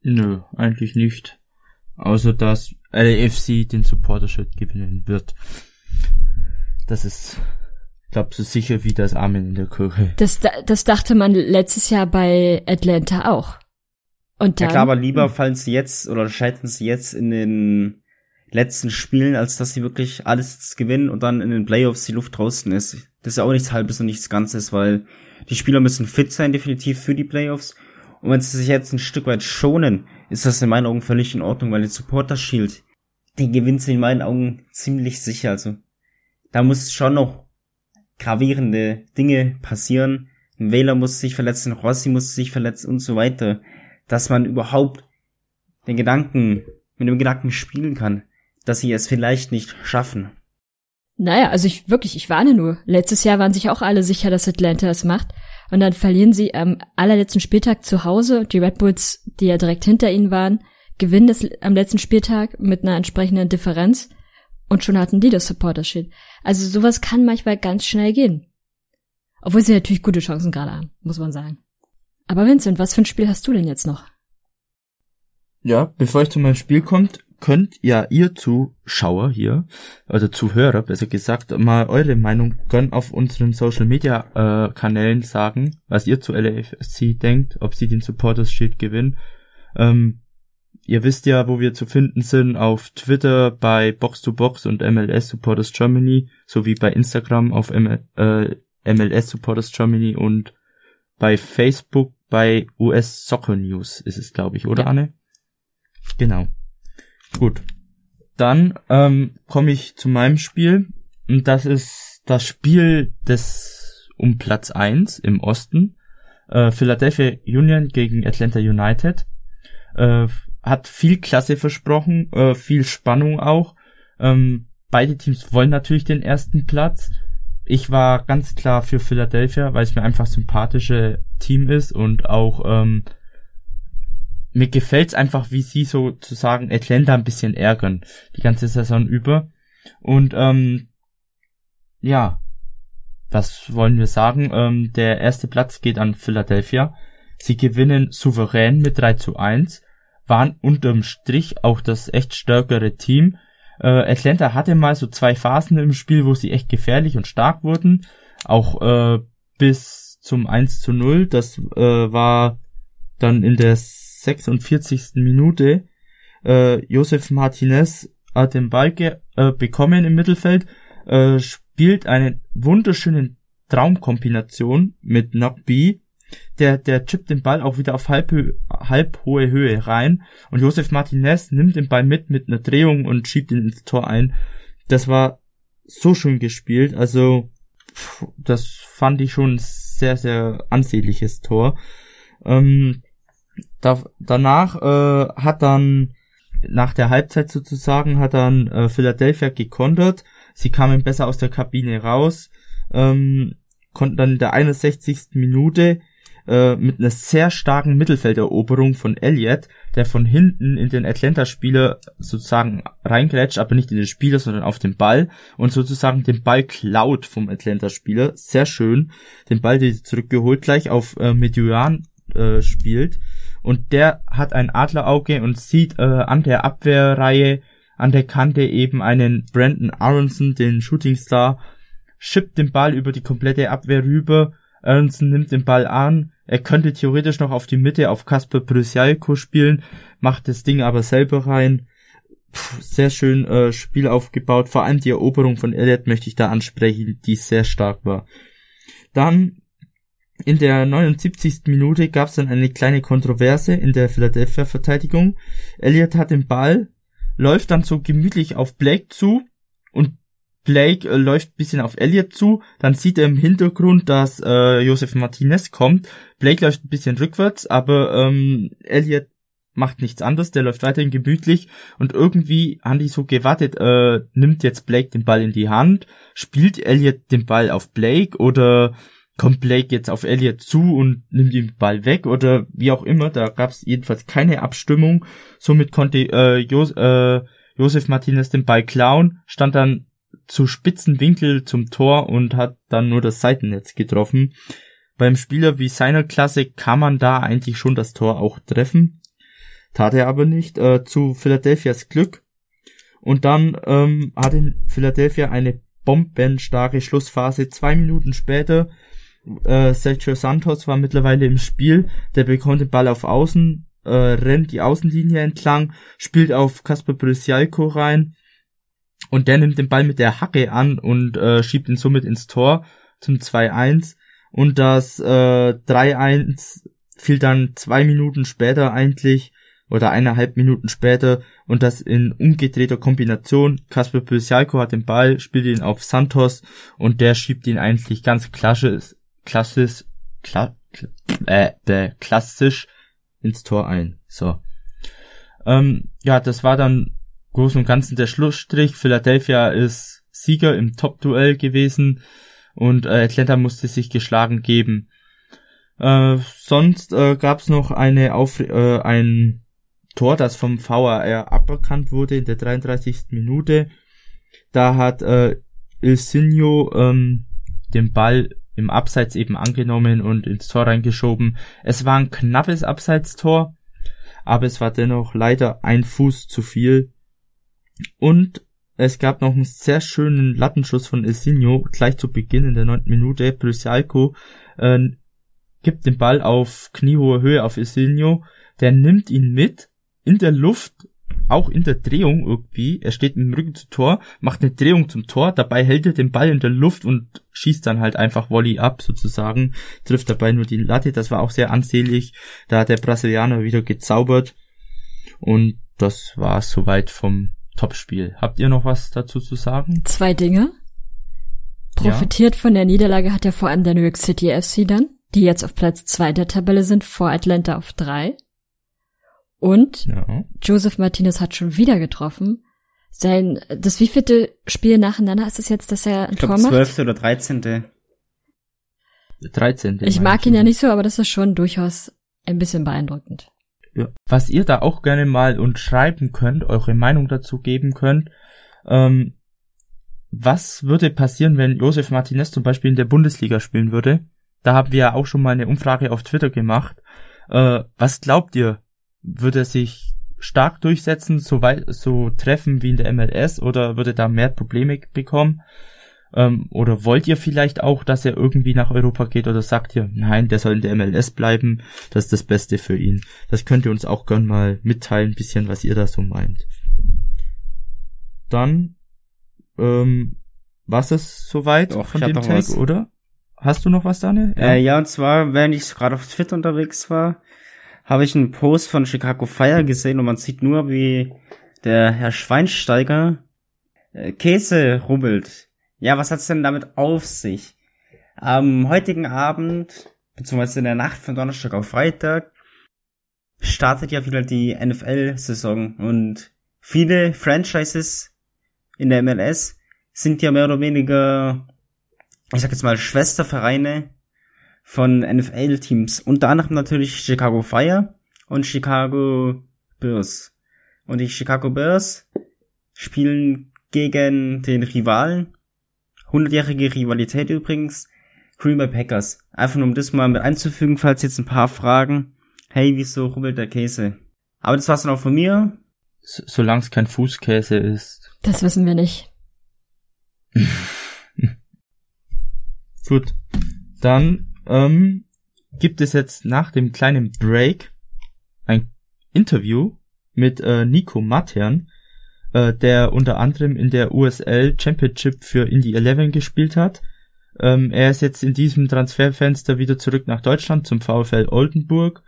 Nö, eigentlich nicht. Außer dass LAFC den Supporter-Shirt gewinnen wird. Das ist, glaub, so sicher wie das Amen in der Kirche. Das, das dachte man letztes Jahr bei Atlanta auch. Und dann, ja klar, aber lieber fallen sie jetzt oder scheitern sie jetzt in den letzten Spielen, als dass sie wirklich alles gewinnen und dann in den Playoffs die Luft draußen ist. Das ist ja auch nichts Halbes und nichts Ganzes, weil die Spieler müssen fit sein, definitiv für die Playoffs. Und wenn sie sich jetzt ein Stück weit schonen, ist das in meinen Augen völlig in Ordnung, weil der Supporter Shield, den gewinnt sie in meinen Augen ziemlich sicher. Also da muss schon noch gravierende Dinge passieren. Ein Wähler muss sich verletzen, Rossi muss sich verletzen und so weiter dass man überhaupt den Gedanken, mit dem Gedanken spielen kann, dass sie es vielleicht nicht schaffen. Naja, also ich wirklich, ich warne nur. Letztes Jahr waren sich auch alle sicher, dass Atlanta es macht. Und dann verlieren sie am allerletzten Spieltag zu Hause. Die Red Bulls, die ja direkt hinter ihnen waren, gewinnen das am letzten Spieltag mit einer entsprechenden Differenz. Und schon hatten die das Supporter-Shit. Also sowas kann manchmal ganz schnell gehen. Obwohl sie natürlich gute Chancen gerade haben, muss man sagen. Aber Vincent, was für ein Spiel hast du denn jetzt noch? Ja, bevor ich zu meinem Spiel kommt, könnt ja ihr Zuschauer hier, oder Zuhörer besser gesagt, mal eure Meinung gern auf unseren Social Media äh, Kanälen sagen, was ihr zu LAFC denkt, ob sie den Supporters Shield gewinnen. Ähm, ihr wisst ja, wo wir zu finden sind, auf Twitter bei Box 2 Box und MLS Supporters Germany, sowie bei Instagram auf M äh, MLS Supporters Germany und bei Facebook bei US Soccer News ist es, glaube ich, oder ja. Anne? Genau. Gut. Dann ähm, komme ich zu meinem Spiel. Und das ist das Spiel des um Platz eins im Osten. Äh, Philadelphia Union gegen Atlanta United. Äh, hat viel Klasse versprochen, äh, viel Spannung auch. Ähm, beide Teams wollen natürlich den ersten Platz. Ich war ganz klar für Philadelphia, weil es mir einfach sympathische Team ist und auch ähm, mir gefällt's einfach, wie sie sozusagen Atlanta ein bisschen ärgern, die ganze Saison über. Und ähm, ja, was wollen wir sagen? Ähm, der erste Platz geht an Philadelphia. Sie gewinnen souverän mit 3 zu 1, waren unterm Strich auch das echt stärkere Team äh, Atlanta hatte mal so zwei Phasen im Spiel, wo sie echt gefährlich und stark wurden. Auch äh, bis zum 1 zu 0. Das äh, war dann in der 46. Minute. Äh, Josef Martinez hat den Ball äh, bekommen im Mittelfeld, äh, spielt eine wunderschöne Traumkombination mit Knockby der, der chippt den Ball auch wieder auf halb, halb hohe Höhe rein und Josef Martinez nimmt den Ball mit mit einer Drehung und schiebt ihn ins Tor ein. Das war so schön gespielt, also das fand ich schon ein sehr, sehr ansehnliches Tor. Ähm, da, danach äh, hat dann nach der Halbzeit sozusagen hat dann äh, Philadelphia gekontert. Sie kamen besser aus der Kabine raus, ähm, konnten dann in der 61. Minute äh, mit einer sehr starken Mittelfelderoberung von Elliott, der von hinten in den Atlanta-Spieler sozusagen reingrätscht, aber nicht in den Spieler, sondern auf den Ball und sozusagen den Ball klaut vom Atlanta-Spieler. Sehr schön. Den Ball, den zurückgeholt, gleich auf äh, Median äh, spielt. Und der hat ein Adlerauge und sieht äh, an der Abwehrreihe, an der Kante eben einen Brandon Aronson, den Shootingstar, schippt den Ball über die komplette Abwehr rüber. Aronson nimmt den Ball an, er könnte theoretisch noch auf die Mitte auf Kasper Prysjalko spielen, macht das Ding aber selber rein. Puh, sehr schön äh, Spiel aufgebaut. Vor allem die Eroberung von Elliott möchte ich da ansprechen, die sehr stark war. Dann in der 79. Minute gab es dann eine kleine Kontroverse in der Philadelphia Verteidigung. Elliott hat den Ball, läuft dann so gemütlich auf Blake zu und Blake äh, läuft bisschen auf Elliot zu, dann sieht er im Hintergrund, dass äh, Josef Martinez kommt. Blake läuft ein bisschen rückwärts, aber ähm, Elliot macht nichts anderes, der läuft weiterhin gemütlich und irgendwie haben die so gewartet, äh, nimmt jetzt Blake den Ball in die Hand, spielt Elliot den Ball auf Blake oder kommt Blake jetzt auf Elliot zu und nimmt den Ball weg oder wie auch immer, da gab es jedenfalls keine Abstimmung, somit konnte äh, Jos äh, Josef Martinez den Ball klauen, stand dann zu spitzen Winkel zum Tor und hat dann nur das Seitennetz getroffen. Beim Spieler wie seiner Klasse kann man da eigentlich schon das Tor auch treffen. Tat er aber nicht. Äh, zu Philadelphias Glück. Und dann ähm, hat in Philadelphia eine bombenstarke Schlussphase. Zwei Minuten später, äh, Sergio Santos war mittlerweile im Spiel. Der bekommt den Ball auf Außen, äh, rennt die Außenlinie entlang, spielt auf Kasper Brisialko rein und der nimmt den Ball mit der Hacke an und äh, schiebt ihn somit ins Tor zum 2-1. Und das äh, 3-1 fiel dann zwei Minuten später eigentlich oder eineinhalb Minuten später und das in umgedrehter Kombination. Kasper Pysialko hat den Ball, spielt ihn auf Santos und der schiebt ihn eigentlich ganz klassisch, klassisch, kla, äh, äh, klassisch ins Tor ein. So. Ähm, ja, das war dann Großen und Ganzen der Schlussstrich. Philadelphia ist Sieger im Top-Duell gewesen und äh, Atlanta musste sich geschlagen geben. Äh, sonst äh, gab es noch eine Auf äh, ein Tor, das vom VAR aberkannt wurde in der 33. Minute. Da hat äh, Ilsinho ähm, den Ball im Abseits eben angenommen und ins Tor reingeschoben. Es war ein knappes Abseitstor, aber es war dennoch leider ein Fuß zu viel Und es gab noch einen sehr schönen Lattenschuss von Esinho gleich zu Beginn in der neunten Minute. Brysalko äh, gibt den Ball auf kniehohe Höhe auf Esinho. Der nimmt ihn mit in der Luft, auch in der Drehung irgendwie. Er steht mit dem Rücken zum Tor, macht eine Drehung zum Tor, dabei hält er den Ball in der Luft und schießt dann halt einfach Volley ab sozusagen, trifft dabei nur die Latte. Das war auch sehr ansehlich. Da hat der Brasilianer wieder gezaubert und das war soweit vom Topspiel. Habt ihr noch was dazu zu sagen? Zwei Dinge. Profitiert ja. von der Niederlage hat ja vor allem der New York City FC dann, die jetzt auf Platz zwei der Tabelle sind, vor Atlanta auf drei. Und ja. Joseph Martinez hat schon wieder getroffen. Sein, das wievielte Spiel nacheinander ist es jetzt, dass er ein ich glaub, Tor macht? Zwölfte oder dreizehnte. Dreizehnte. Ich mag ihn ja nicht so, aber das ist schon durchaus ein bisschen beeindruckend. Ja. Was ihr da auch gerne mal und schreiben könnt, eure Meinung dazu geben könnt, ähm, was würde passieren, wenn Josef Martinez zum Beispiel in der Bundesliga spielen würde? Da haben wir ja auch schon mal eine Umfrage auf Twitter gemacht. Äh, was glaubt ihr? Würde er sich stark durchsetzen, so weit, so treffen wie in der MLS oder würde da mehr Probleme bekommen? Ähm, oder wollt ihr vielleicht auch, dass er irgendwie nach Europa geht oder sagt ihr, nein, der soll in der MLS bleiben, das ist das Beste für ihn. Das könnt ihr uns auch gern mal mitteilen, bisschen, was ihr da so meint. Dann, ähm, was ist soweit Doch, von dem Tag, was. oder? Hast du noch was, Daniel? Ja, äh, ja und zwar, wenn ich gerade auf Twitter unterwegs war, habe ich einen Post von Chicago Fire gesehen und man sieht nur, wie der Herr Schweinsteiger äh, Käse rubbelt. Ja, was hat's denn damit auf sich? Am heutigen Abend, beziehungsweise in der Nacht von Donnerstag auf Freitag, startet ja wieder die NFL-Saison und viele Franchises in der MLS sind ja mehr oder weniger, ich sag jetzt mal, Schwestervereine von NFL-Teams. Unter anderem natürlich Chicago Fire und Chicago Bears. Und die Chicago Bears spielen gegen den Rivalen 100-jährige Rivalität übrigens. Green Bay Packers. Einfach nur um das mal mit einzufügen, falls jetzt ein paar fragen. Hey, wieso rubbelt der Käse? Aber das war's dann auch von mir. So, Solange es kein Fußkäse ist. Das wissen wir nicht. Gut. Dann ähm, gibt es jetzt nach dem kleinen Break ein Interview mit äh, Nico Matern, äh, der unter anderem in der USL Championship für Indie 11 gespielt hat. Ähm, er ist jetzt in diesem Transferfenster wieder zurück nach Deutschland zum VfL Oldenburg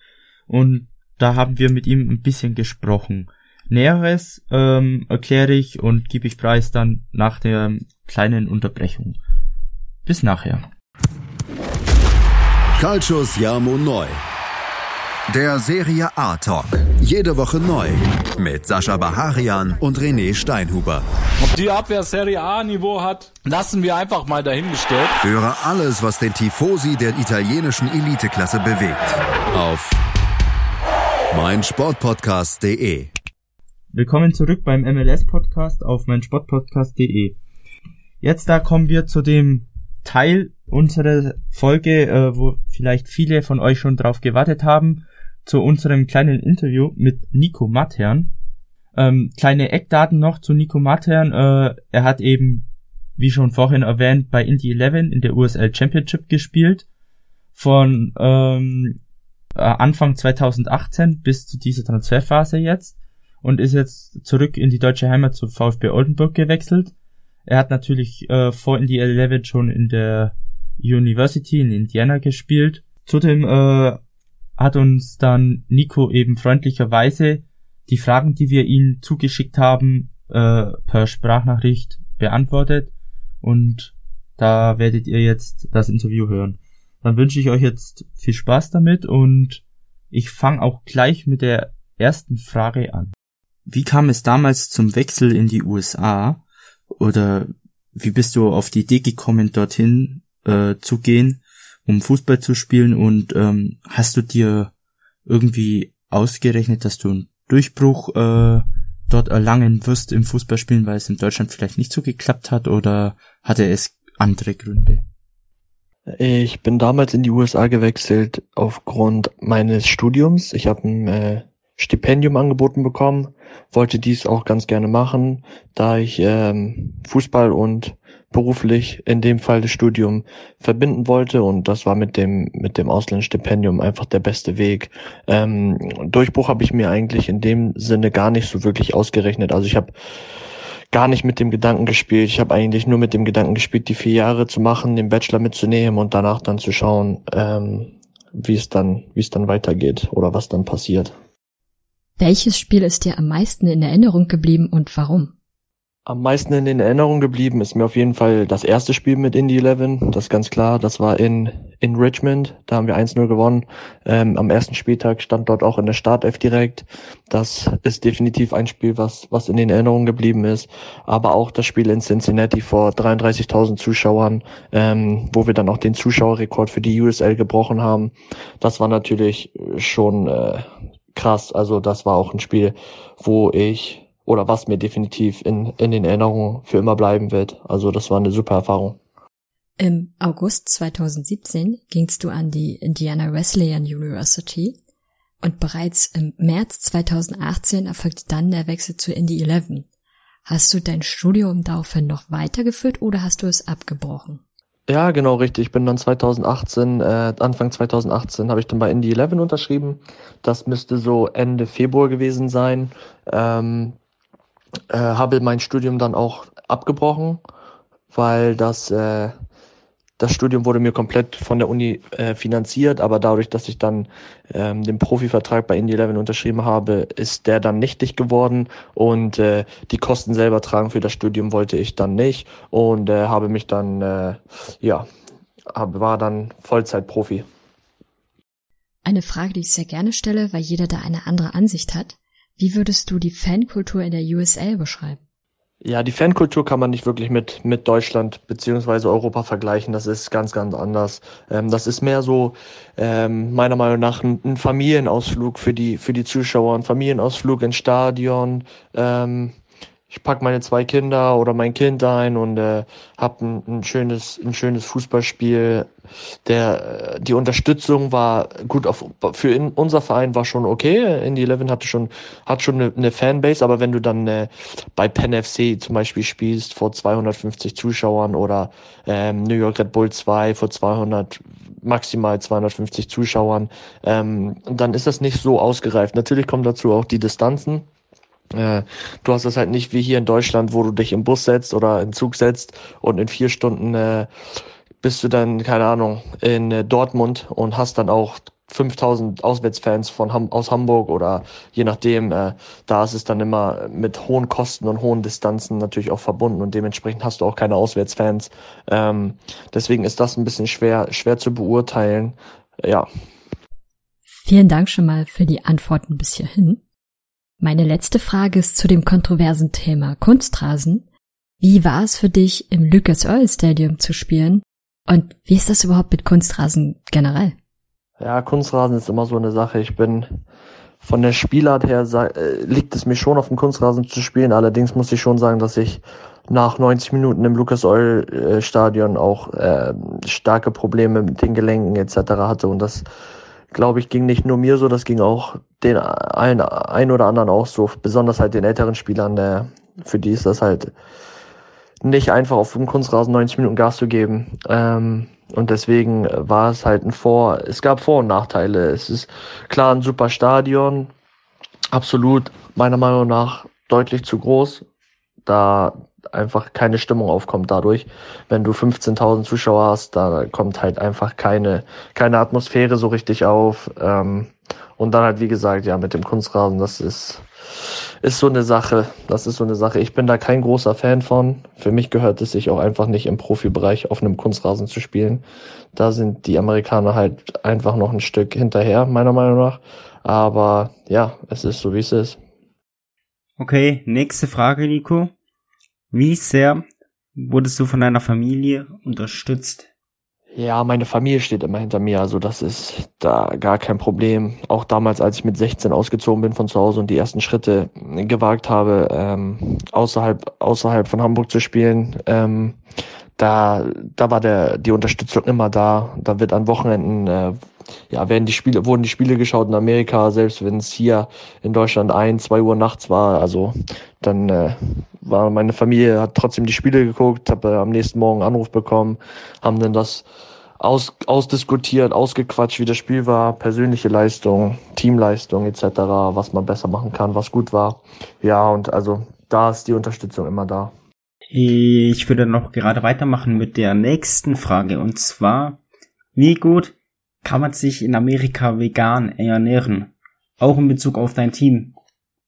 und da haben wir mit ihm ein bisschen gesprochen. Näheres ähm, erkläre ich und gebe ich preis dann nach der kleinen Unterbrechung. Bis nachher. Calcius Jamo Neu. Der Serie A Talk. Jede Woche neu. Mit Sascha Baharian und René Steinhuber. Ob die Abwehr Serie A Niveau hat, lassen wir einfach mal dahingestellt. Höre alles, was den Tifosi der italienischen Eliteklasse bewegt. Auf meinsportpodcast.de. Willkommen zurück beim MLS Podcast auf meinsportpodcast.de. Jetzt da kommen wir zu dem Teil unserer Folge, äh, wo vielleicht viele von euch schon drauf gewartet haben zu unserem kleinen Interview mit Nico Matern. Ähm, kleine Eckdaten noch zu Nico Matern. Äh, er hat eben, wie schon vorhin erwähnt, bei Indy 11 in der USL Championship gespielt. Von ähm, äh, Anfang 2018 bis zu dieser Transferphase jetzt. Und ist jetzt zurück in die deutsche Heimat zu VfB Oldenburg gewechselt. Er hat natürlich äh, vor Indy 11 schon in der University in Indiana gespielt. Zudem äh, hat uns dann Nico eben freundlicherweise die Fragen, die wir ihm zugeschickt haben, äh, per Sprachnachricht beantwortet und da werdet ihr jetzt das Interview hören. Dann wünsche ich euch jetzt viel Spaß damit und ich fange auch gleich mit der ersten Frage an. Wie kam es damals zum Wechsel in die USA? Oder wie bist du auf die Idee gekommen, dorthin äh, zu gehen? um Fußball zu spielen und ähm, hast du dir irgendwie ausgerechnet, dass du einen Durchbruch äh, dort erlangen wirst im Fußballspielen, weil es in Deutschland vielleicht nicht so geklappt hat oder hatte es andere Gründe? Ich bin damals in die USA gewechselt aufgrund meines Studiums. Ich habe ein äh, Stipendium angeboten bekommen, wollte dies auch ganz gerne machen, da ich ähm, Fußball und beruflich in dem Fall das Studium verbinden wollte und das war mit dem mit dem Auslandsstipendium einfach der beste Weg. Ähm, Durchbruch habe ich mir eigentlich in dem Sinne gar nicht so wirklich ausgerechnet. Also ich habe gar nicht mit dem Gedanken gespielt. Ich habe eigentlich nur mit dem Gedanken gespielt, die vier Jahre zu machen, den Bachelor mitzunehmen und danach dann zu schauen, ähm, wie es dann wie es dann weitergeht oder was dann passiert. Welches Spiel ist dir am meisten in Erinnerung geblieben und warum? Am meisten in den Erinnerungen geblieben ist mir auf jeden Fall das erste Spiel mit Indy 11. Das ist ganz klar. Das war in, in Richmond. Da haben wir 1-0 gewonnen. Ähm, am ersten Spieltag stand dort auch in der Startelf direkt. Das ist definitiv ein Spiel, was, was in den Erinnerungen geblieben ist. Aber auch das Spiel in Cincinnati vor 33.000 Zuschauern, ähm, wo wir dann auch den Zuschauerrekord für die USL gebrochen haben. Das war natürlich schon äh, krass. Also das war auch ein Spiel, wo ich oder was mir definitiv in, in den Erinnerungen für immer bleiben wird. Also das war eine super Erfahrung. Im August 2017 gingst du an die Indiana Wesleyan University und bereits im März 2018 erfolgte dann der Wechsel zu Indy 11. Hast du dein Studium daraufhin noch weitergeführt oder hast du es abgebrochen? Ja, genau richtig. Ich bin dann 2018, äh, Anfang 2018 habe ich dann bei Indy 11 unterschrieben. Das müsste so Ende Februar gewesen sein. Ähm, äh, habe mein Studium dann auch abgebrochen, weil das, äh, das Studium wurde mir komplett von der Uni äh, finanziert, aber dadurch, dass ich dann ähm, den Profivertrag bei Indie 11 unterschrieben habe, ist der dann nichtig geworden und äh, die Kosten selber tragen für das Studium wollte ich dann nicht und äh, habe mich dann, äh, ja, hab, war dann Vollzeitprofi. Eine Frage, die ich sehr gerne stelle, weil jeder da eine andere Ansicht hat. Wie würdest du die Fankultur in der USA beschreiben? Ja, die Fankultur kann man nicht wirklich mit, mit Deutschland beziehungsweise Europa vergleichen. Das ist ganz, ganz anders. Ähm, das ist mehr so, ähm, meiner Meinung nach, ein, ein, Familienausflug für die, für die Zuschauer, ein Familienausflug ins Stadion, ähm, ich pack meine zwei Kinder oder mein Kind ein und äh, habe ein, ein schönes ein schönes Fußballspiel. Der äh, die Unterstützung war gut auf für in, unser Verein war schon okay. Indy Eleven hatte schon hat schon eine, eine Fanbase, aber wenn du dann äh, bei Penn FC zum Beispiel spielst vor 250 Zuschauern oder ähm, New York Red Bull 2 vor 200 maximal 250 Zuschauern, ähm, dann ist das nicht so ausgereift. Natürlich kommen dazu auch die Distanzen. Äh, du hast das halt nicht wie hier in Deutschland, wo du dich im Bus setzt oder in Zug setzt und in vier Stunden äh, bist du dann, keine Ahnung, in äh, Dortmund und hast dann auch 5000 Auswärtsfans von Ham aus Hamburg oder je nachdem, äh, da ist es dann immer mit hohen Kosten und hohen Distanzen natürlich auch verbunden und dementsprechend hast du auch keine Auswärtsfans. Ähm, deswegen ist das ein bisschen schwer, schwer zu beurteilen. Ja. Vielen Dank schon mal für die Antworten bis hierhin. Meine letzte Frage ist zu dem kontroversen Thema Kunstrasen. Wie war es für dich, im Lucas Oil Stadium zu spielen? Und wie ist das überhaupt mit Kunstrasen generell? Ja, Kunstrasen ist immer so eine Sache. Ich bin von der Spielart her äh, liegt es mir schon auf dem Kunstrasen zu spielen. Allerdings muss ich schon sagen, dass ich nach 90 Minuten im Lucas Oil äh, Stadion auch äh, starke Probleme mit den Gelenken etc. hatte und das glaube ich, ging nicht nur mir so, das ging auch den ein, ein oder anderen auch so, besonders halt den älteren Spielern, der, für die ist das halt nicht einfach auf dem Kunstrasen 90 Minuten Gas zu geben. Ähm, und deswegen war es halt ein Vor, es gab Vor- und Nachteile. Es ist klar ein super Stadion, absolut meiner Meinung nach deutlich zu groß. Da einfach keine Stimmung aufkommt dadurch. Wenn du 15.000 Zuschauer hast, da kommt halt einfach keine, keine Atmosphäre so richtig auf. Ähm, und dann halt, wie gesagt, ja, mit dem Kunstrasen, das ist, ist so eine Sache. Das ist so eine Sache. Ich bin da kein großer Fan von. Für mich gehört es sich auch einfach nicht im Profibereich auf einem Kunstrasen zu spielen. Da sind die Amerikaner halt einfach noch ein Stück hinterher, meiner Meinung nach. Aber ja, es ist so, wie es ist. Okay, nächste Frage, Nico. Wie sehr wurdest du von deiner Familie unterstützt? Ja, meine Familie steht immer hinter mir, also das ist da gar kein Problem. Auch damals, als ich mit 16 ausgezogen bin von zu Hause und die ersten Schritte gewagt habe, ähm, außerhalb, außerhalb von Hamburg zu spielen, ähm, da, da war der, die Unterstützung immer da. Da wird an Wochenenden, äh, ja, werden die Spiele, wurden die Spiele geschaut in Amerika, selbst wenn es hier in Deutschland ein, zwei Uhr nachts war. Also dann äh, war meine Familie, hat trotzdem die Spiele geguckt, habe äh, am nächsten Morgen einen Anruf bekommen, haben dann das aus, ausdiskutiert, ausgequatscht, wie das Spiel war, persönliche Leistung, Teamleistung etc., was man besser machen kann, was gut war. Ja, und also da ist die Unterstützung immer da. Ich würde noch gerade weitermachen mit der nächsten Frage und zwar, wie gut kann man sich in Amerika vegan ernähren? Auch in Bezug auf dein Team.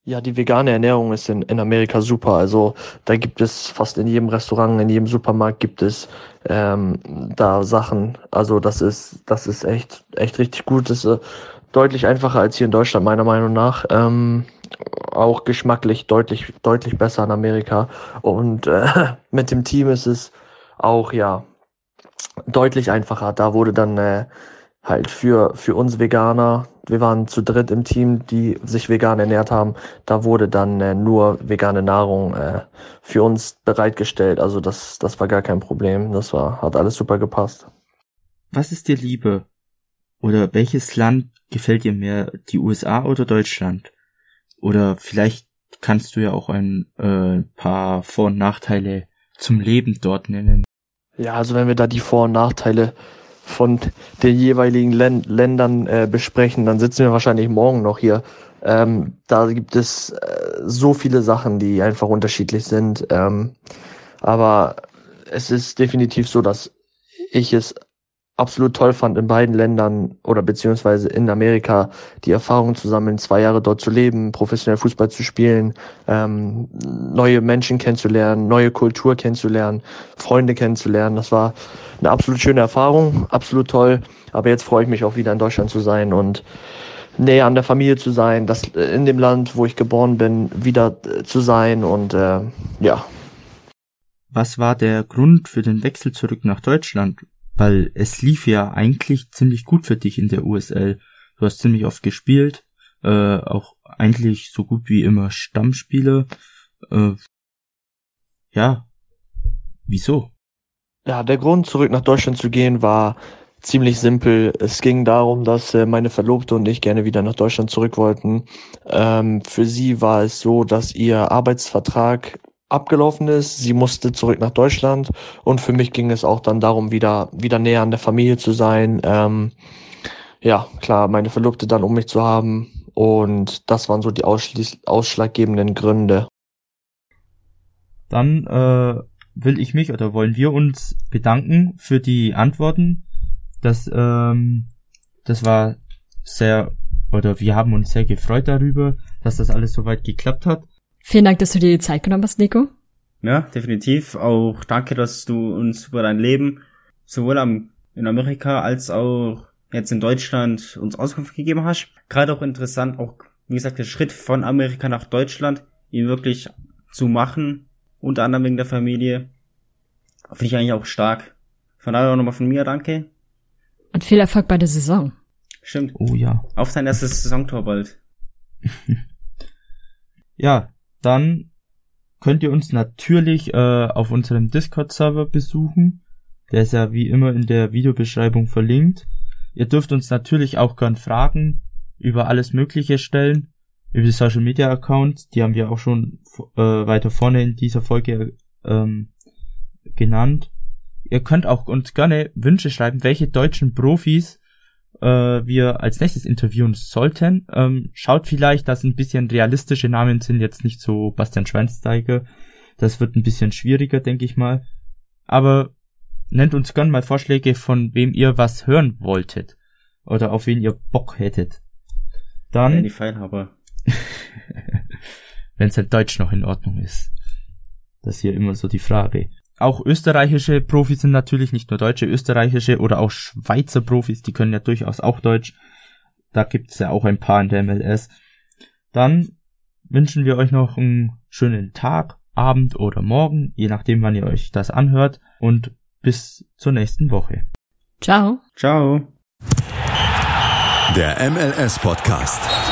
Ja, die vegane Ernährung ist in, in Amerika super. Also da gibt es fast in jedem Restaurant, in jedem Supermarkt gibt es ähm, da Sachen. Also das ist das ist echt echt richtig gut. Das ist äh, deutlich einfacher als hier in Deutschland meiner Meinung nach. Ähm, auch geschmacklich deutlich deutlich besser in Amerika. Und äh, mit dem Team ist es auch ja deutlich einfacher. Da wurde dann äh, halt für, für uns Veganer, wir waren zu dritt im Team, die sich vegan ernährt haben, da wurde dann äh, nur vegane Nahrung äh, für uns bereitgestellt. Also das, das war gar kein Problem. Das war, hat alles super gepasst. Was ist dir Liebe? Oder welches Land gefällt dir mehr, die USA oder Deutschland? Oder vielleicht kannst du ja auch ein äh, paar Vor- und Nachteile zum Leben dort nennen. Ja, also wenn wir da die Vor- und Nachteile von den jeweiligen Län Ländern äh, besprechen, dann sitzen wir wahrscheinlich morgen noch hier. Ähm, da gibt es äh, so viele Sachen, die einfach unterschiedlich sind. Ähm, aber es ist definitiv so, dass ich es absolut toll fand, in beiden Ländern oder beziehungsweise in Amerika die Erfahrung zu sammeln, zwei Jahre dort zu leben, professionell Fußball zu spielen, ähm, neue Menschen kennenzulernen, neue Kultur kennenzulernen, Freunde kennenzulernen. Das war eine absolut schöne Erfahrung, absolut toll. Aber jetzt freue ich mich auch wieder in Deutschland zu sein und näher an der Familie zu sein, das in dem Land, wo ich geboren bin, wieder äh, zu sein und äh, ja. Was war der Grund für den Wechsel zurück nach Deutschland? Weil es lief ja eigentlich ziemlich gut für dich in der USL. Du hast ziemlich oft gespielt, äh, auch eigentlich so gut wie immer Stammspieler. Äh, ja, wieso? Ja, der Grund, zurück nach Deutschland zu gehen, war ziemlich simpel. Es ging darum, dass äh, meine Verlobte und ich gerne wieder nach Deutschland zurück wollten. Ähm, für sie war es so, dass ihr Arbeitsvertrag abgelaufen ist. Sie musste zurück nach Deutschland und für mich ging es auch dann darum, wieder, wieder näher an der Familie zu sein. Ähm, ja, klar, meine Verlobte dann um mich zu haben und das waren so die ausschlaggebenden Gründe. Dann äh, will ich mich oder wollen wir uns bedanken für die Antworten. Das, ähm, das war sehr, oder wir haben uns sehr gefreut darüber, dass das alles soweit geklappt hat. Vielen Dank, dass du dir die Zeit genommen hast, Nico. Ja, definitiv. Auch danke, dass du uns über dein Leben sowohl am, in Amerika als auch jetzt in Deutschland uns Auskunft gegeben hast. Gerade auch interessant, auch wie gesagt, der Schritt von Amerika nach Deutschland, ihn wirklich zu machen, unter anderem wegen der Familie, finde ich eigentlich auch stark. Von daher auch nochmal von mir, danke. Und viel Erfolg bei der Saison. Stimmt. Oh ja. Auf sein erstes Saisontor bald. ja, dann könnt ihr uns natürlich äh, auf unserem Discord-Server besuchen. Der ist ja wie immer in der Videobeschreibung verlinkt. Ihr dürft uns natürlich auch gern Fragen über alles Mögliche stellen, über die Social Media Accounts, die haben wir auch schon äh, weiter vorne in dieser Folge ähm, genannt. Ihr könnt auch uns gerne Wünsche schreiben, welche deutschen Profis äh, wir als nächstes interviewen sollten. Ähm, schaut vielleicht, dass ein bisschen realistische Namen sind, jetzt nicht so Bastian Schweinsteiger. Das wird ein bisschen schwieriger, denke ich mal. Aber nennt uns gern mal Vorschläge, von wem ihr was hören wolltet. Oder auf wen ihr Bock hättet. Dann. Ja, die Pfeilhaber. Wenn es halt Deutsch noch in Ordnung ist. Das ist hier immer so die Frage auch österreichische Profis sind natürlich nicht nur deutsche, österreichische oder auch Schweizer Profis, die können ja durchaus auch Deutsch. Da gibt's ja auch ein paar in der MLS. Dann wünschen wir euch noch einen schönen Tag, Abend oder Morgen, je nachdem, wann ihr euch das anhört. Und bis zur nächsten Woche. Ciao. Ciao. Der MLS Podcast.